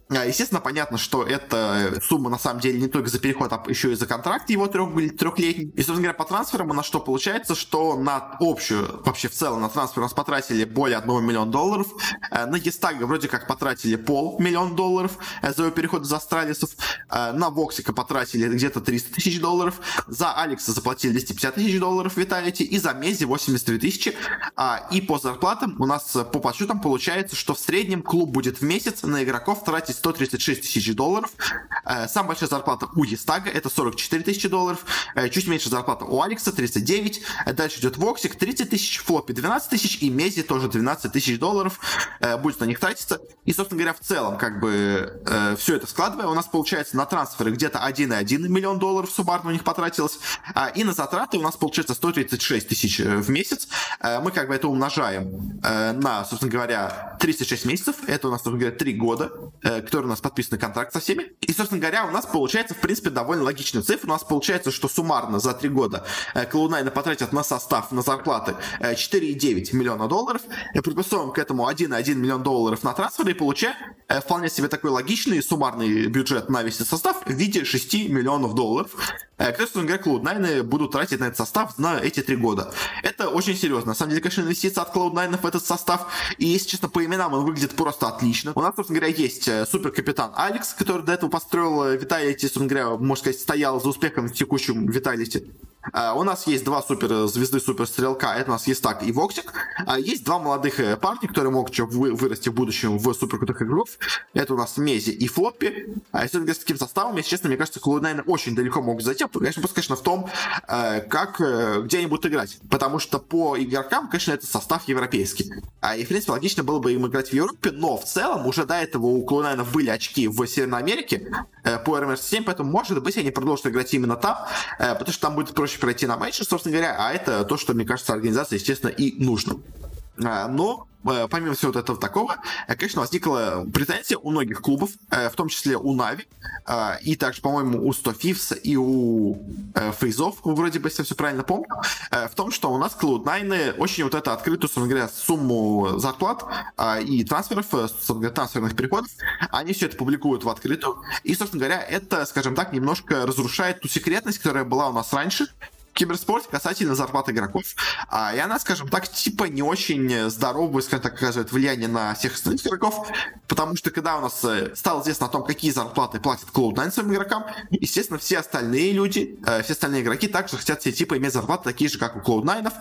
А, естественно, понятно, что эта сумма на самом деле не только за переход, а еще и за контракт его трех, трехлетний. И, собственно говоря, по трансферам у нас что получается, что на общую, вообще в целом на трансфер у нас потратили более 1 миллиона долларов. Э, на Естага вроде как потратили пол миллион долларов э, за его переход из Астралисов. Э, на Воксика потратили где-то 300 тысяч долларов. За Алекса заплатили 250 тысяч долларов Виталити. И за Мези 82 тысячи. А, и по зарплатам у нас по подсчетам получается, что в среднем клуб будет в месяц на игроков тратить 136 тысяч долларов. Э, самая большая зарплата у es3tag'а это 44 тысячи долларов. Э, чуть меньше зарплата у ALEX'а 39. Э, дальше идет woxic 30 тысяч, floppy 12 тысяч и mezii тоже 12 тысяч долларов будет на них тратиться. И, собственно говоря, в целом, как бы все это складывая, у нас получается на трансферы где-то 1,1 миллион долларов суммарно у них потратилось. А, и на затраты у нас получается 136 тысяч в месяц. Мы как бы это умножаем на, собственно говоря, 36 месяцев. Это у нас, собственно говоря, 3 года, который у нас подписанный контракт со всеми. И, собственно говоря, у нас получается, в принципе, довольно логичная цифра. У нас получается, что суммарно за три года Cloud9 потратят на состав, на зарплаты 4,9 миллиона долларов. И приплюсовываем к этому 1,1 миллион долларов на трансферы и получаем э, вполне себе такой логичный суммарный бюджет на весь состав в виде 6 миллионов долларов. Э, которые, собственно говоря, Cloud9 будут тратить на этот состав на эти три года. Это очень серьезно. На самом деле, конечно, инвестиция от Cloud9 в этот состав. И, если честно, по именам он выглядит просто отлично. У нас, собственно говоря, есть э, суперкапитан Алекс, который до этого построил Vitality, собственно говоря, можно сказать, стоял за успехом в текущем Vitality. А, у нас есть два супер звезды супер стрелка, это у нас es3tag и woxic. А, есть два молодых э, парня, которые могут еще вырасти в будущем в супер крутых игроков. Это у нас mezii и floppy. А если с таким составом, если честно, мне кажется, Cloud, наверное, очень далеко могут зайти. Конечно, просто, конечно, в том, э, как, э, где они будут играть. Потому что по игрокам, конечно, это состав европейский. И, в принципе, логично было бы им играть в Европе, но в целом уже до этого у Cloud9 были очки в Северной Америке по RMS7, поэтому, может быть, они продолжат играть именно там, потому что там будет проще пройти на матч, собственно говоря, а это то, что, мне кажется, организации, естественно, и нужно. А, но э, помимо всего вот этого такого, э, конечно, возникла претензия у многих клубов, э, в том числе у Нави, и также, по-моему, у 100 Fifths и у Фейзов, вроде бы, если я все правильно помню, в том, что у нас Cloud9 очень вот это открытую, собственно говоря, сумму зарплат и трансферов, собственно говоря, трансферных переходов, они все это публикуют в открытую, и, собственно говоря, это, скажем так, немножко разрушает ту секретность, которая была у нас раньше, киберспорте касательно зарплат игроков. А, и она, скажем так, типа не очень здоровое, скажем так, оказывает влияние на всех остальных игроков, потому что когда у нас э, стало известно о том, какие зарплаты платят Cloud9 своим игрокам, естественно, все остальные люди, э, все остальные игроки также хотят все типа иметь зарплаты такие же, как у Cloud9,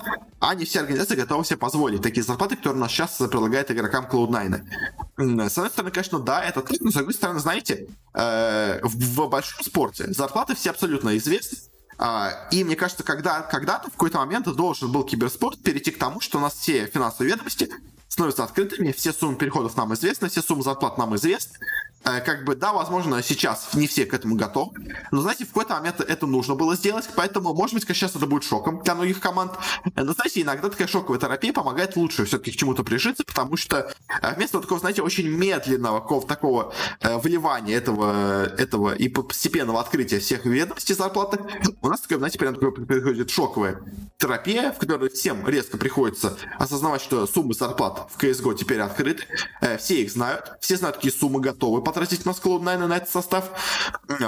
а не все организации готовы себе позволить такие зарплаты, которые у нас сейчас предлагает игрокам Cloud9. С одной стороны, конечно, да, это так, но с другой стороны, знаете, э, в, в большом спорте зарплаты все абсолютно известны, и мне кажется, когда, когда-то в какой-то момент должен был киберспорт перейти к тому, что у нас все финансовые ведомости становятся открытыми, все суммы переходов нам известны, все суммы зарплат нам известны, как бы, да, возможно, сейчас не все к этому готовы, но, знаете, в какой-то момент это нужно было сделать, поэтому, может быть, сейчас это будет шоком для многих команд, но, знаете, иногда такая шоковая терапия помогает лучше все-таки к чему-то прижиться, потому что э, вместо такого, знаете, очень медленного какого такого э, вливания этого, этого и постепенного открытия всех ведомостей зарплаты, у нас такая, знаете, прям такое происходит шоковая терапия, в которой всем резко приходится осознавать, что суммы зарплат в CSGO теперь открыты, все их знают, все знают, какие суммы готовы потратить на Cloud9 на этот состав.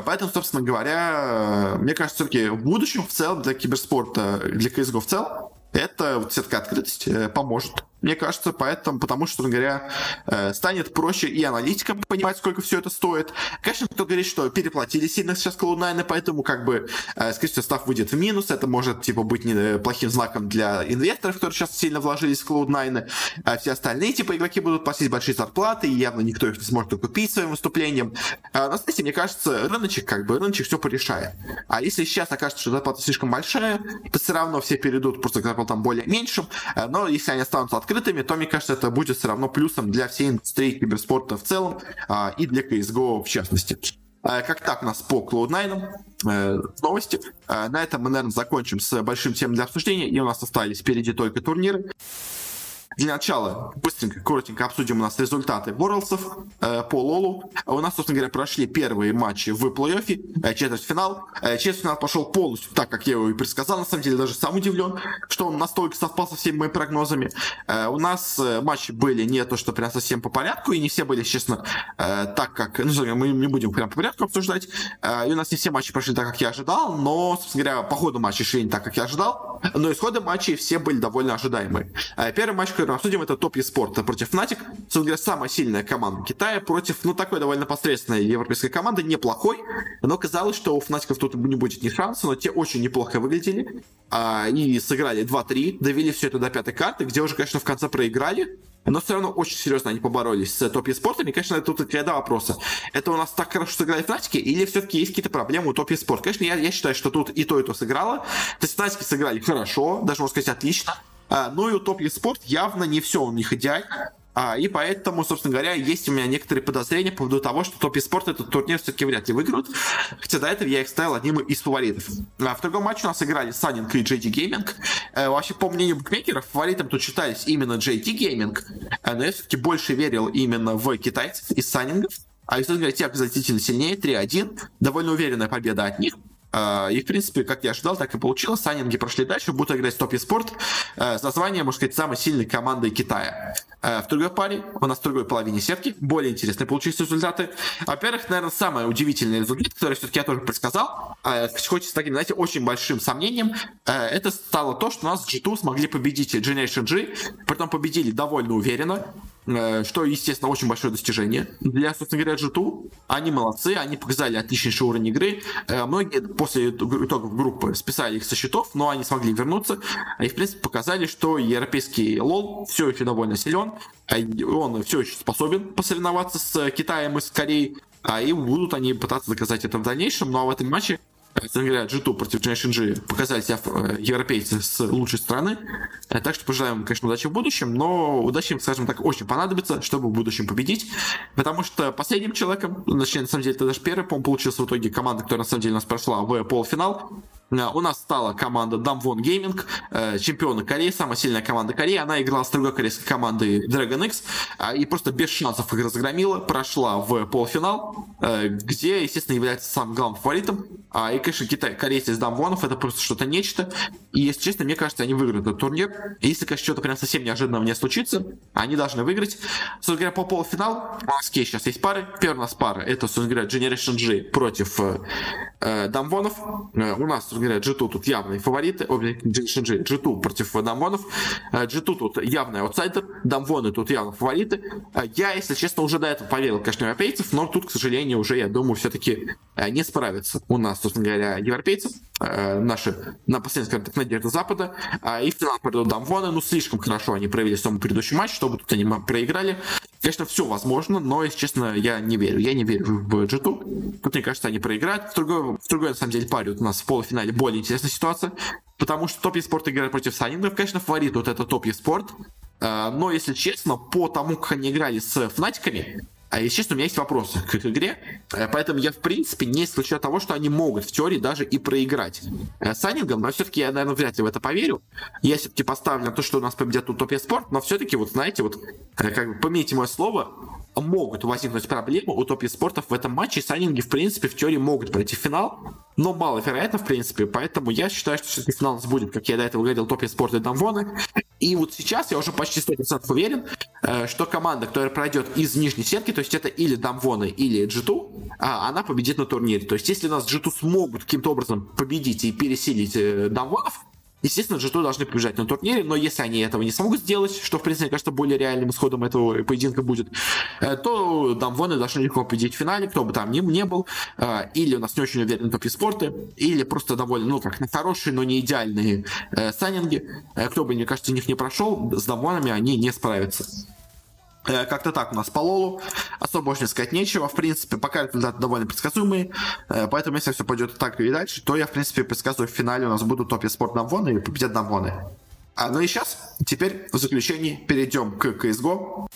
Поэтому, собственно говоря, мне кажется, все-таки в будущем в целом для киберспорта, для CSGO в целом, это вот все-таки открытость э, поможет мне кажется, поэтому, потому что, говоря, э, станет проще и аналитикам понимать, сколько все это стоит. Конечно, кто говорит, что переплатили сильно сейчас Cloud9, поэтому, как бы, э, скорее всего, став выйдет в минус. Это может, типа, быть неплохим знаком для инвесторов, которые сейчас сильно вложились в Cloud9. А все остальные, типа, игроки будут платить большие зарплаты, и явно никто их не сможет купить своим выступлением. А, но, знаете, мне кажется, рыночек, как бы, рыночек все порешает. А если сейчас окажется, что зарплата слишком большая, то все равно все перейдут просто к зарплатам более меньшим. Но если они останутся открытыми, то, мне кажется, это будет все равно плюсом для всей индустрии киберспорта в целом а, и для CSGO в частности. А, как так у нас по Cloud9 э, новости. А, на этом мы, наверное, закончим с большим темой для обсуждения, и у нас остались впереди только турниры. Для начала быстренько, коротенько обсудим у нас результаты Ворлсов э, по Лолу. У нас, собственно говоря, прошли первые матчи в плей-оффе, э, четвертьфинал. Э, четвертьфинал пошел полностью так, как я его и предсказал. На самом деле, даже сам удивлен, что он настолько совпал со всеми моими прогнозами. Э, у нас э, матчи были не то, что прям совсем по порядку, и не все были, честно, э, так, как... Ну, мы не будем прям по порядку обсуждать. Э, и у нас не все матчи прошли так, как я ожидал, но, собственно говоря, по ходу матчей шли не так, как я ожидал. Но исходы матчей все были довольно ожидаемые. Э, первый матч, который обсудим, это топ спорта против Fnatic. Собственно говоря, самая сильная команда Китая против, ну, такой довольно посредственной европейской команды, неплохой. Но казалось, что у Fnatic тут не будет ни шанса, но те очень неплохо выглядели. Они сыграли 2-3, довели все это до пятой карты, где уже, конечно, в конце проиграли. Но все равно очень серьезно они поборолись с топ спортом. И, конечно, тут ряда вопроса. Это у нас так хорошо сыграли Fnatic, или все-таки есть какие-то проблемы у топ спорта? Конечно, я, я считаю, что тут и то, и то сыграло. То есть Fnatic сыграли хорошо, даже можно сказать отлично. А, ну и у Топ Спорт явно не все у них идеально. А, и поэтому, собственно говоря, есть у меня некоторые подозрения по поводу того, что Топ Спорт этот турнир все-таки вряд ли выиграют. Хотя до этого я их ставил одним из фаворитов. А в другом матче у нас играли Санинг и JD Gaming. А, вообще, по мнению букмекеров, фаворитом тут считались именно JD Gaming. А, но я все-таки больше верил именно в китайцев из Санингов. А, собственно говоря, те оказательно сильнее, 3-1. Довольно уверенная победа от них. А, и, в принципе, как я ожидал, так и получилось. Санинги прошли дальше, будут играть в топе спорт с названием, можно сказать, самой сильной командой Китая. А, в другой паре, у нас в другой половине сетки, более интересные получились результаты. Во-первых, наверное, самый удивительный результат, который все-таки я тоже предсказал, а, хоть с таким, знаете, очень большим сомнением, это стало то, что у нас G2 смогли победить Generation G, притом победили довольно уверенно, Э, что, естественно, очень большое достижение для, собственно говоря, G2. Они молодцы, они показали отличнейший уровень игры. Э, многие после итогов группы списали их со счетов, но они смогли вернуться. И, в принципе, показали, что европейский лол все еще довольно силен. Он все еще способен посоревноваться с Китаем и с Кореей. А и будут они пытаться доказать это в дальнейшем. Но в этом матче собственно говоря, G2 против Generation G показали себя э, европейцы с лучшей стороны. Э, так что пожелаем, конечно, удачи в будущем, но удачи им, скажем так, очень понадобится, чтобы в будущем победить. Потому что последним человеком, точнее, на самом деле, это даже первый, по-моему, получился в итоге команда, которая на самом деле нас прошла в полуфинал. Э, у нас стала команда Damwon Gaming, чемпионы Кореи, самая сильная команда Кореи. Она играла с другой корейской командой Dragon X и просто без шансов их разгромила, прошла в полуфинал, где, естественно, является самым главным фаворитом. А, и, конечно, Китай, корейцы из Дамвонов это просто что-то нечто. И, если честно, мне кажется, они выиграют этот турнир. Если, конечно, что-то прям совсем неожиданного не случится, они должны выиграть. Собственно говоря, по полуфиналу у нас сейчас есть пары. Первая у нас пара, это, собственно говоря, Generation G против э, Дамвонов. Э, у нас, говоря, G2 тут явные фавориты. G2 против Дамвонов. G2 тут явный аутсайдер. Дамвоны тут явно фавориты. Я, если честно, уже до этого поверил, конечно, европейцев, но тут, к сожалению, уже, я думаю, все-таки не справится у нас, собственно говоря, европейцев. Наши, на последний, скажем так, надежды Запада. И в финал придут Дамвоны. Ну, слишком хорошо они провели самый предыдущий матч, чтобы тут они проиграли. Конечно, все возможно, но, если честно, я не верю. Я не верю в g Тут, мне кажется, они проиграют. В другой, в другой на самом деле, паре вот у нас в полуфинале более интересная ситуация. Потому что топ спорт играет против Санингов. Конечно, фаворит вот это топ спорт. А, но, если честно, по тому, как они играли с Фнатиками, а честно, у меня есть вопросы к игре, э, поэтому я, в принципе, не исключаю того, что они могут в теории даже и проиграть э, Саннингом, но все-таки я, наверное, вряд ли в это поверю. Я все-таки поставлю на то, что у нас победят тут Топия Спорт, но все-таки, вот знаете, вот, э, как бы, помните мое слово, могут возникнуть проблемы у топ спортов в этом матче. Санинги, в принципе, в теории могут пройти в финал, но маловероятно, в принципе. Поэтому я считаю, что все-таки финал у нас будет, как я до этого говорил, топ спорта и Дамвоны. И вот сейчас я уже почти 100% уверен, э, что команда, которая пройдет из нижней сетки, то есть это или Дамвоны, или G2, а, она победит на турнире. То есть если нас G2 смогут каким-то образом победить и пересилить э, Дамвонов, Естественно, G2 должны побежать на турнире, но если они этого не смогут сделать, что, в принципе, мне кажется, более реальным исходом этого поединка будет, э, то Дамвоны должны легко победить в финале, кто бы там ни, не был, э, или у нас не очень уверенный топ спорты, или просто довольно, ну, как на хорошие, но не идеальные э, сайнинги. Кто бы, мне кажется, них не прошел, с Дамвонами они не справятся. Э, как-то так у нас по Лолу. Особо больше сказать нечего. В принципе, пока результаты довольно предсказуемые. Э, поэтому, если все пойдет так и дальше, то я, в принципе, предсказываю, в финале у нас будут топе спорт Намвоны и победят Намвоны. А, ну и сейчас, теперь в заключении перейдем к CSGO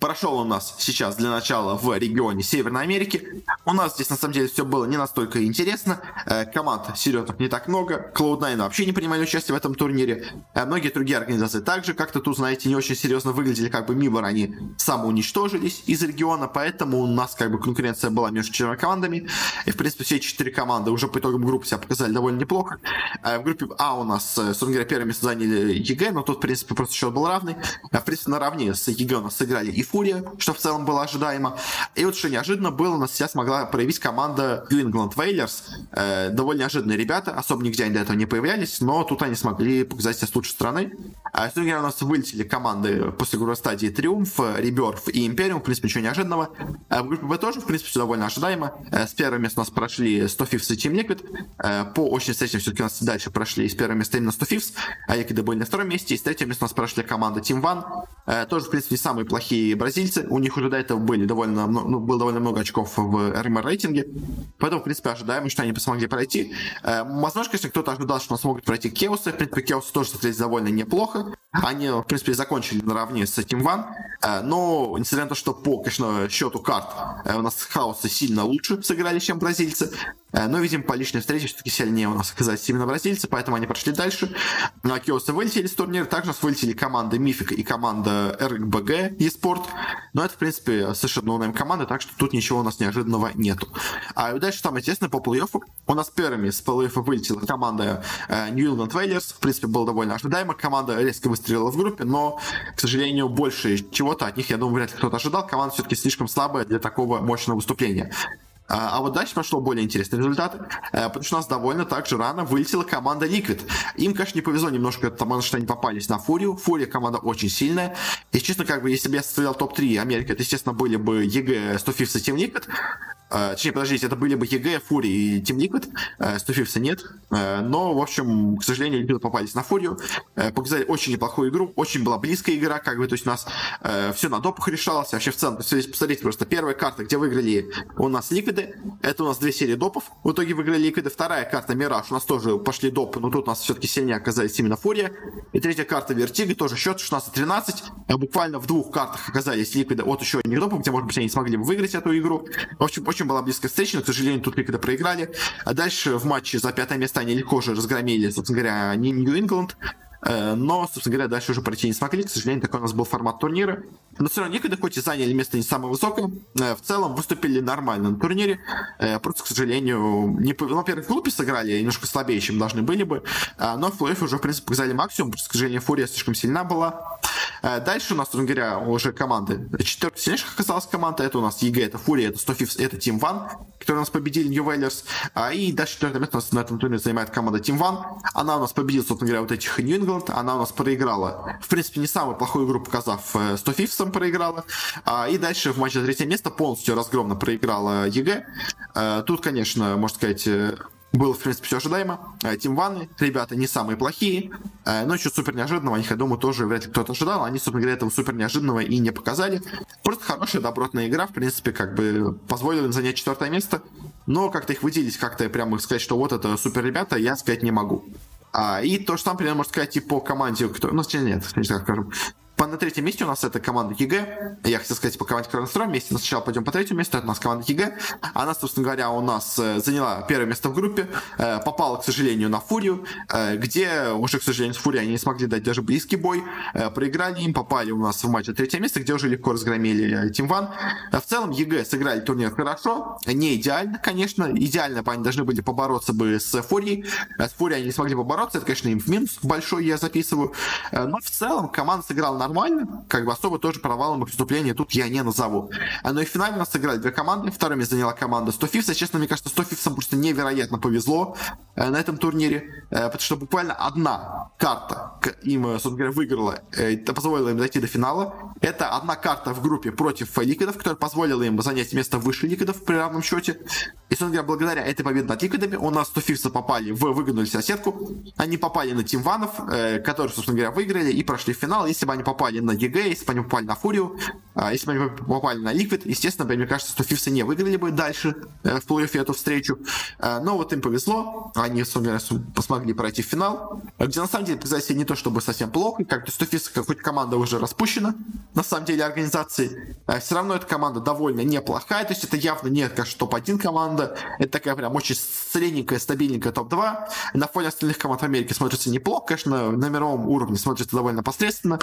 прошел у нас сейчас для начала в регионе Северной Америки. У нас здесь на самом деле все было не настолько интересно. Э, команд серьезных не так много. Cloud9 вообще не принимали участие в этом турнире. Э, многие другие организации также как-то тут, знаете, не очень серьезно выглядели. Как бы MIBR они самоуничтожились из региона, поэтому у нас как бы конкуренция была между четырьмя командами. И, в принципе, все четыре команды уже по итогам группы себя показали довольно неплохо. Э, в группе А у нас, собственно говоря, первое заняли EG, но тут, в принципе, просто счет был равный. В принципе, наравне с EG у нас сыграли и FURIA, что в целом было ожидаемо. И вот что неожиданно было, у нас сейчас смогла проявить команда New England Whalers. Э, довольно неожиданные ребята, особо нигде они до этого не появлялись, но тут они смогли показать себя с лучшей стороны. А сегодня у нас вылетели команды после группы стадии Triumph, Rebirth и Imperium, в принципе, ничего неожиданного. А в группе Б тоже, в принципе, все довольно ожидаемо. Э, с первого места у нас прошли 100 Thieves и Team Liquid. Э, по очным встречам все-таки у нас дальше прошли с первого места именно 100 Thieves, а Liquid были на втором месте. И с третьего места у нас прошли команда Team One. Тоже, в принципе, не самые плохие бразильцы. У них уже до этого были довольно, ну, было довольно много очков в РМР рейтинге. Поэтому, в принципе, ожидаем, что они смогли пройти. Э, возможно, конечно, кто-то ожидал, что смогут пройти Кеосы. В принципе, Кеосы тоже смотрелись довольно неплохо. Они, в принципе, закончили наравне с этим Ван. Э, но, несмотря на то, что по, конечно, счету карт э, у нас хаосы сильно лучше сыграли, чем бразильцы. Но, видимо, по личной встрече все-таки сильнее у нас оказались именно бразильцы, поэтому они прошли дальше. Ну, а Киосы вылетели с турнира. Также нас вылетели команда Мифик и команда РГБГ eSport. Но это, в принципе, совершенно новая команда, так что тут ничего у нас неожиданного нету. А дальше самое интересное по плей-оффу. У нас первыми с плей-оффа вылетела команда э, New England Whalers. В принципе, было довольно ожидаемо. Команда резко выстрелила в группе, но, к сожалению, больше чего-то от них, я думаю, вряд ли кто-то ожидал. Команда все-таки слишком слабая для такого мощного выступления. А, а вот дальше пошло более интересный результат, э, потому что у нас довольно так же рано вылетела команда Liquid. Им, конечно, не повезло немножко, потому что они попались на FURIA. FURIA команда очень сильная. И, честно, как бы, если бы я составлял топ-3 Америки, это, естественно, были бы EG, 100 Thieves и Team Liquid. Э, точнее, подождите, это были бы EG, FURIA и Team Liquid. Э, 100 Thieves'а нет. Э, но, в общем, к сожалению, Liquid попались на FURIA. Э, показали очень неплохую игру. Очень была близкая игра, как бы, то есть у нас э, все на допах решалось. Вообще, в целом, здесь посмотрите, просто первая карта, где выиграли у нас Liquid'ы, это у нас две серии допов. В итоге выиграли Liquid'ы. Вторая карта Мираж, у нас тоже пошли допы, но тут у нас все-таки сильнее оказались именно FURIA. И третья карта Vertigo, тоже счет 16-13. Буквально в двух картах оказались Liquid'ы от еще одних допов, где, может быть, они смогли бы выиграть эту игру. В общем, очень очень была близкая встреча, но, к сожалению, тут когда проиграли. А дальше в матче за пятое место они легко же разгромили, собственно говоря, New England. Э, но, собственно говоря, дальше уже пройти не смогли. К сожалению, такой у нас был формат турнира. Но все равно некогда, хоть и заняли место не самое высокое, э, в целом выступили нормально на турнире. Э, просто, к сожалению, не, ну, во-первых, в группе сыграли немножко слабее, чем должны были бы. А, но в плей уже, в принципе, показали максимум. Просто, к сожалению, Фурия слишком сильна была. Э, дальше у нас, собственно говоря, уже команды. Четвертая сильнейших оказалась команда. Это у нас EG, это Фурия, это 100 Thieves, это Team One, которые у нас победили New Whalers. И дальше четвертое место у нас на этом турнире занимает команда Team One. Она у нас победила, собственно говоря, вот этих New England. Она у нас проиграла. В принципе, не самую плохую игру показав, 100 Thieves проиграла. И дальше в матче за третье место полностью разгромно проиграла EG. Тут, конечно, можно сказать, было, в принципе, все ожидаемо. Team One ы, ребята не самые плохие, э, но еще супер неожиданного, них, я думаю, тоже вряд ли кто-то ожидал. Они, собственно говоря, этого супер неожиданного и не показали. Просто хорошая, добротная игра, в принципе, как бы позволила им занять четвертое место. Но как-то их выделить, как-то прямо сказать, что вот это супер ребята, я сказать не могу. А, и то же самое, примерно, можно сказать, и по команде, кто... ну, нет, не так скажем. По, на третьем месте у нас это команда EG. Я хотел сказать по команде которая на втором месте, но сначала пойдем по третьему месту. Это у нас команда EG. Она, собственно говоря, у нас э, заняла первое место в группе. Э, попала, к сожалению, на Фурию, э, где уже, к сожалению, с Фурией они не смогли дать даже близкий бой. Проиграли им, попали у нас в матч на третье место, где уже легко разгромили Team One. В целом, EG сыграли турнир хорошо. Не идеально, конечно. Идеально бы они должны были побороться бы с Фурией. С Фурией они не смогли побороться. Это, конечно, им в минус большой я записываю. Но в целом команда сыграла на нормально, как бы особо тоже провалом их выступления тут я не назову. Но и в финале у нас сыграли две команды, вторыми заняла команда 100 Thieves. Честно, мне кажется, 100 Thieves ам просто невероятно повезло э, на этом турнире, э, потому что буквально одна карта им, э, собственно говоря, выиграла, позволила им дойти до финала. Это одна карта в группе против Liquid ов, которая позволила им занять место выше Liquid ов при равном счете. И, собственно говоря, благодаря этой победе над Liquid ами у нас 100 Thieves попали в выгодную сетку. Они попали на Team One ов, которые, собственно говоря, выиграли и прошли в финал. Если бы они попали на EG, если бы они попали на Фурию, а, если бы они попали на Liquid, естественно, мне кажется, что Thieves ы не выиграли бы дальше э, в плей-оффе эту встречу. Э, но вот им повезло, они смогли пройти в финал, где на самом деле показали себя не то чтобы совсем плохо, как то 100 Thieves, хоть команда уже распущена, на самом деле, организации, э, все равно эта команда довольно неплохая, то есть это явно не, конечно, топ-1 команда, это такая прям очень средненькая, стабильненькая топ-2, на фоне остальных команд в Америке смотрится неплохо, конечно, на мировом уровне смотрится довольно посредственно,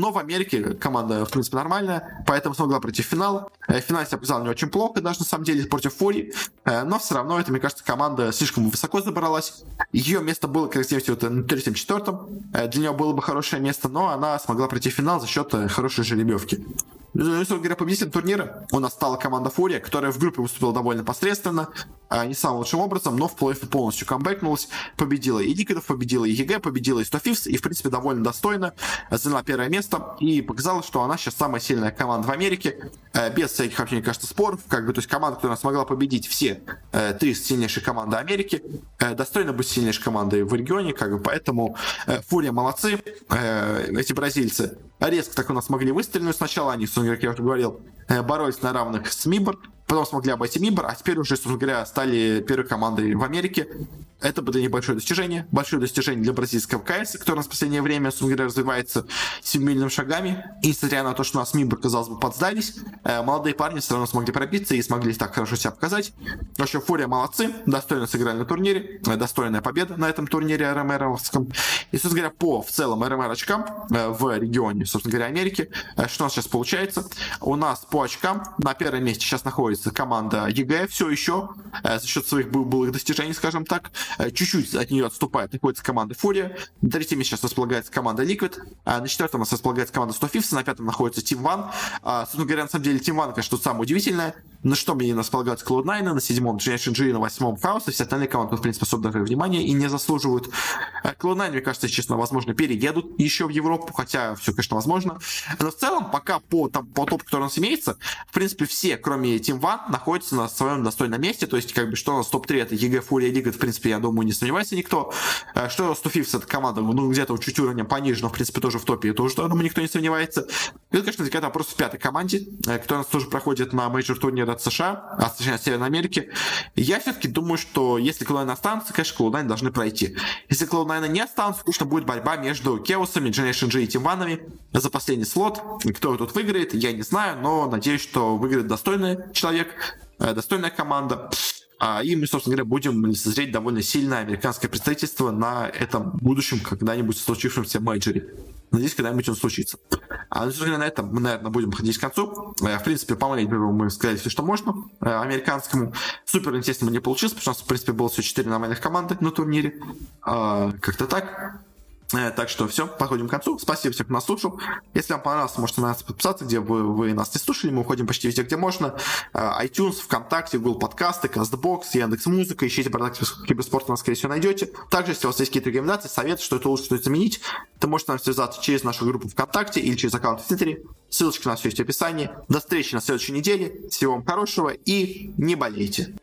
но в Америке команда, в принципе, нормальная, поэтому смогла пройти в финал. Э, в финале себя показала не очень плохо, даже на самом деле, против Фури, э, но все равно это, мне кажется, команда слишком высоко забралась. Ее место было, как раз вот на третьем-четвертом, э, для нее было бы хорошее место, но она смогла пройти в финал за счет хорошей жеребьевки. Ну, собственно говоря, победителем турнира у нас стала команда Фурия, которая в группе выступила довольно посредственно, а, не самым лучшим образом, но в плей-оффе полностью камбэкнулась, победила и Liquid ов, победила и EG, победила и 100 Thieves, и, в принципе, довольно достойно заняла первое место. И показала, что она сейчас самая сильная команда в Америке, э, без всяких, вообще, мне кажется, споров, как бы, то есть команда, которая смогла победить все э, три сильнейшие команды Америки, э, достойно быть сильнейшей командой в регионе, как бы, поэтому Фурия молодцы, эти бразильцы резко так у нас смогли выстрелить, сначала они, как я уже говорил, боролись на равных с Мибор, потом смогли обойти Мибор, а теперь уже, собственно говоря, стали первой командой в Америке. Это было небольшое достижение, большое достижение для бразильского КС, который у нас в последнее время, собственно говоря, развивается семимильными шагами. И несмотря на то, что у нас Мибор, казалось бы, подсдались, э, молодые парни все равно смогли пробиться и смогли так хорошо себя показать. В общем, Фурия молодцы, достойно сыграли на турнире, э, достойная победа на этом турнире RMR овском. И, собственно говоря, по в целом RMR очкам э, в регионе, собственно говоря, Америки, что у нас сейчас получается? У нас по очкам на первом месте сейчас находится команда EG все еще за счет своих былых достижений, скажем так. Э, чуть-чуть от нее отступает, находится команда Фурия. На третьем сейчас располагается команда Liquid. А на четвертом у нас располагается команда 100 Thieves, на пятом находится Team One. А, собственно говоря, на самом деле Team One, конечно, тут самое удивительное. На шестом располагается Cloud9, на седьмом Generation G, на восьмом Chaos, и все остальные команды, в принципе, особо даже внимания и не заслуживают. Э, Cloud9, мне кажется, честно, возможно, переедут еще в Европу, хотя все, конечно, возможно. Но в целом, пока по, там, по топу, который у нас имеется, в принципе, все, кроме Team One, находятся на своем достойном месте. То есть, как бы, что у нас топ-3, это EG, Фурия, Liquid, в принципе, я думаю, не сомневается никто. Э, что 100 Thieves, это команда, ну, где-то чуть уровнем пониже, но, в принципе, тоже в топе, тоже, думаю, никто не сомневается. И это, конечно, возникает вопрос в пятой команде, э, которая у нас тоже проходит на мейджор турнире от США, точнее, от Северной Америки. Я все-таки думаю, что если Cloud9 останутся, конечно, Cloud9 должны пройти. Если Cloud9 не останутся, конечно, будет борьба между Chaos ами, Generation G и Team One ами за последний слот. Кто тут выиграет, я не знаю, но надеюсь, что выиграет достойный человек, э, достойная команда. А, и мы, собственно говоря, будем лицезреть довольно сильное американское представительство на этом будущем когда-нибудь случившемся мейджоре. Надеюсь, когда-нибудь он случится. А, ну, на этом мы, наверное, будем ходить к концу. Э, в принципе, по моему мы сказали все, что можно э, американскому. Супер интересно не получилось, потому что в принципе, было все четыре нормальных команды на турнире. А, как-то так. Э, так что все, подходим к концу. Спасибо всем, кто нас слушал. Если вам понравилось, можете на нас подписаться, где вы, вы нас не слушали. Мы уходим почти везде, где можно. Э, iTunes, ВКонтакте, Google подкасты, CastBox, Яндекс.Музыка. Ищите продакт киберспорт, нас, скорее всего, найдете. Также, если у вас есть какие-то рекомендации, советы, что это лучше, что это заменить, то можете нам связаться через нашу группу ВКонтакте или через аккаунт в Твиттере. Ссылочка на все есть в описании. До встречи на следующей неделе. Всего вам хорошего и не болейте.